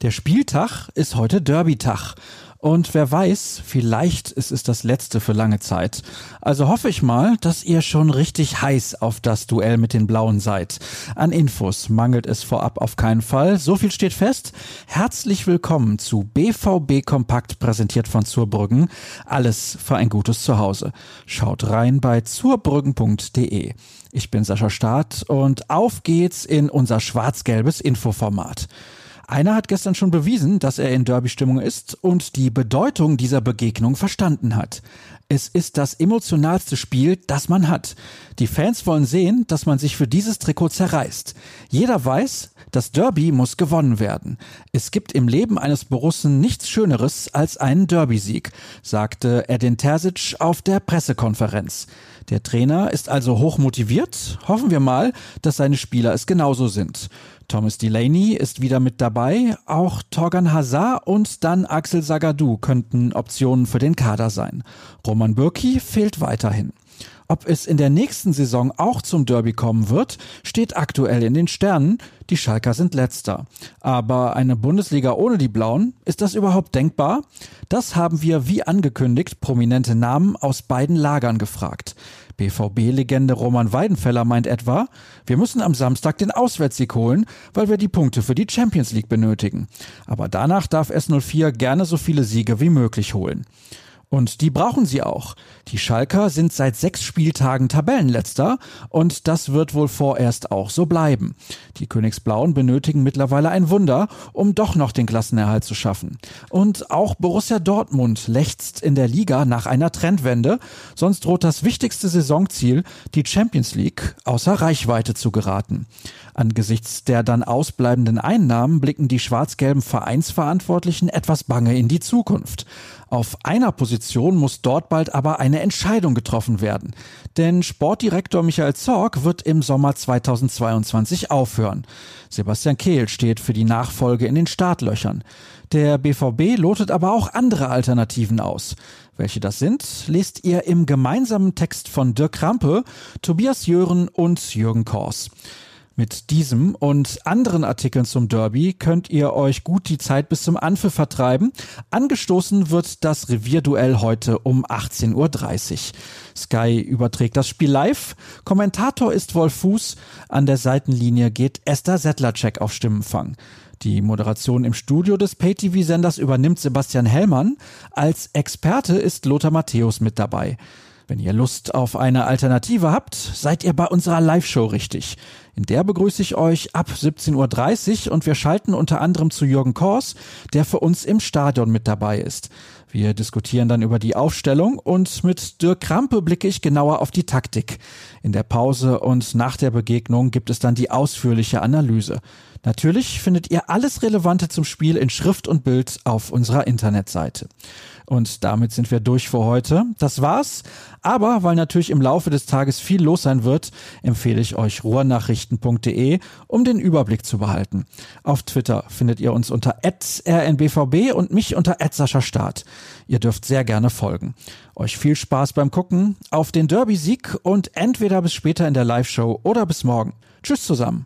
Der Spieltag ist heute Derby-Tag. Und wer weiß, vielleicht ist es das letzte für lange Zeit. Also hoffe ich mal, dass ihr schon richtig heiß auf das Duell mit den Blauen seid. An Infos mangelt es vorab auf keinen Fall. So viel steht fest. Herzlich willkommen zu BVB Kompakt, präsentiert von Zurbrüggen. Alles für ein gutes Zuhause. Schaut rein bei zurbrüggen.de. Ich bin Sascha Staat und auf geht's in unser schwarz-gelbes Infoformat. Einer hat gestern schon bewiesen, dass er in Derby-Stimmung ist und die Bedeutung dieser Begegnung verstanden hat. Es ist das emotionalste Spiel, das man hat. Die Fans wollen sehen, dass man sich für dieses Trikot zerreißt. Jeder weiß, das Derby muss gewonnen werden. Es gibt im Leben eines Borussen nichts Schöneres als einen Derby-Sieg, sagte Edin Terzic auf der Pressekonferenz. Der Trainer ist also hoch motiviert. Hoffen wir mal, dass seine Spieler es genauso sind. Thomas Delaney ist wieder mit dabei. Auch Torgan Hazard und dann Axel Sagadou könnten Optionen für den Kader sein. Roman Bürki fehlt weiterhin. Ob es in der nächsten Saison auch zum Derby kommen wird, steht aktuell in den Sternen. Die Schalker sind letzter. Aber eine Bundesliga ohne die Blauen, ist das überhaupt denkbar? Das haben wir wie angekündigt prominente Namen aus beiden Lagern gefragt. BVB-Legende Roman Weidenfeller meint etwa, wir müssen am Samstag den Auswärtssieg holen, weil wir die Punkte für die Champions League benötigen. Aber danach darf S04 gerne so viele Siege wie möglich holen. Und die brauchen sie auch. Die Schalker sind seit sechs Spieltagen Tabellenletzter und das wird wohl vorerst auch so bleiben. Die Königsblauen benötigen mittlerweile ein Wunder, um doch noch den Klassenerhalt zu schaffen. Und auch Borussia Dortmund lechzt in der Liga nach einer Trendwende, sonst droht das wichtigste Saisonziel, die Champions League, außer Reichweite zu geraten. Angesichts der dann ausbleibenden Einnahmen blicken die schwarz-gelben Vereinsverantwortlichen etwas bange in die Zukunft. Auf einer Position muss dort bald aber eine Entscheidung getroffen werden. Denn Sportdirektor Michael Zorg wird im Sommer 2022 aufhören. Sebastian Kehl steht für die Nachfolge in den Startlöchern. Der BVB lotet aber auch andere Alternativen aus. Welche das sind, lest ihr im gemeinsamen Text von Dirk Krampe, Tobias Jören und Jürgen Kors. Mit diesem und anderen Artikeln zum Derby könnt ihr euch gut die Zeit bis zum Anpfiff vertreiben. Angestoßen wird das Revierduell heute um 18.30 Uhr. Sky überträgt das Spiel live. Kommentator ist Wolf Fuß. An der Seitenlinie geht Esther Settlercheck auf Stimmenfang. Die Moderation im Studio des Pay-TV-Senders übernimmt Sebastian Hellmann. Als Experte ist Lothar Matthäus mit dabei. Wenn ihr Lust auf eine Alternative habt, seid ihr bei unserer Live-Show richtig. In der begrüße ich euch ab 17.30 Uhr und wir schalten unter anderem zu Jürgen Kors, der für uns im Stadion mit dabei ist. Wir diskutieren dann über die Aufstellung und mit Dirk Krampe blicke ich genauer auf die Taktik. In der Pause und nach der Begegnung gibt es dann die ausführliche Analyse. Natürlich findet ihr alles Relevante zum Spiel in Schrift und Bild auf unserer Internetseite. Und damit sind wir durch für heute. Das war's. Aber weil natürlich im Laufe des Tages viel los sein wird, empfehle ich euch ruhrnachrichten.de, um den Überblick zu behalten. Auf Twitter findet ihr uns unter rnbvb und mich unter Start. Ihr dürft sehr gerne folgen. Euch viel Spaß beim Gucken, auf den Derby-Sieg und entweder bis später in der Live-Show oder bis morgen. Tschüss zusammen.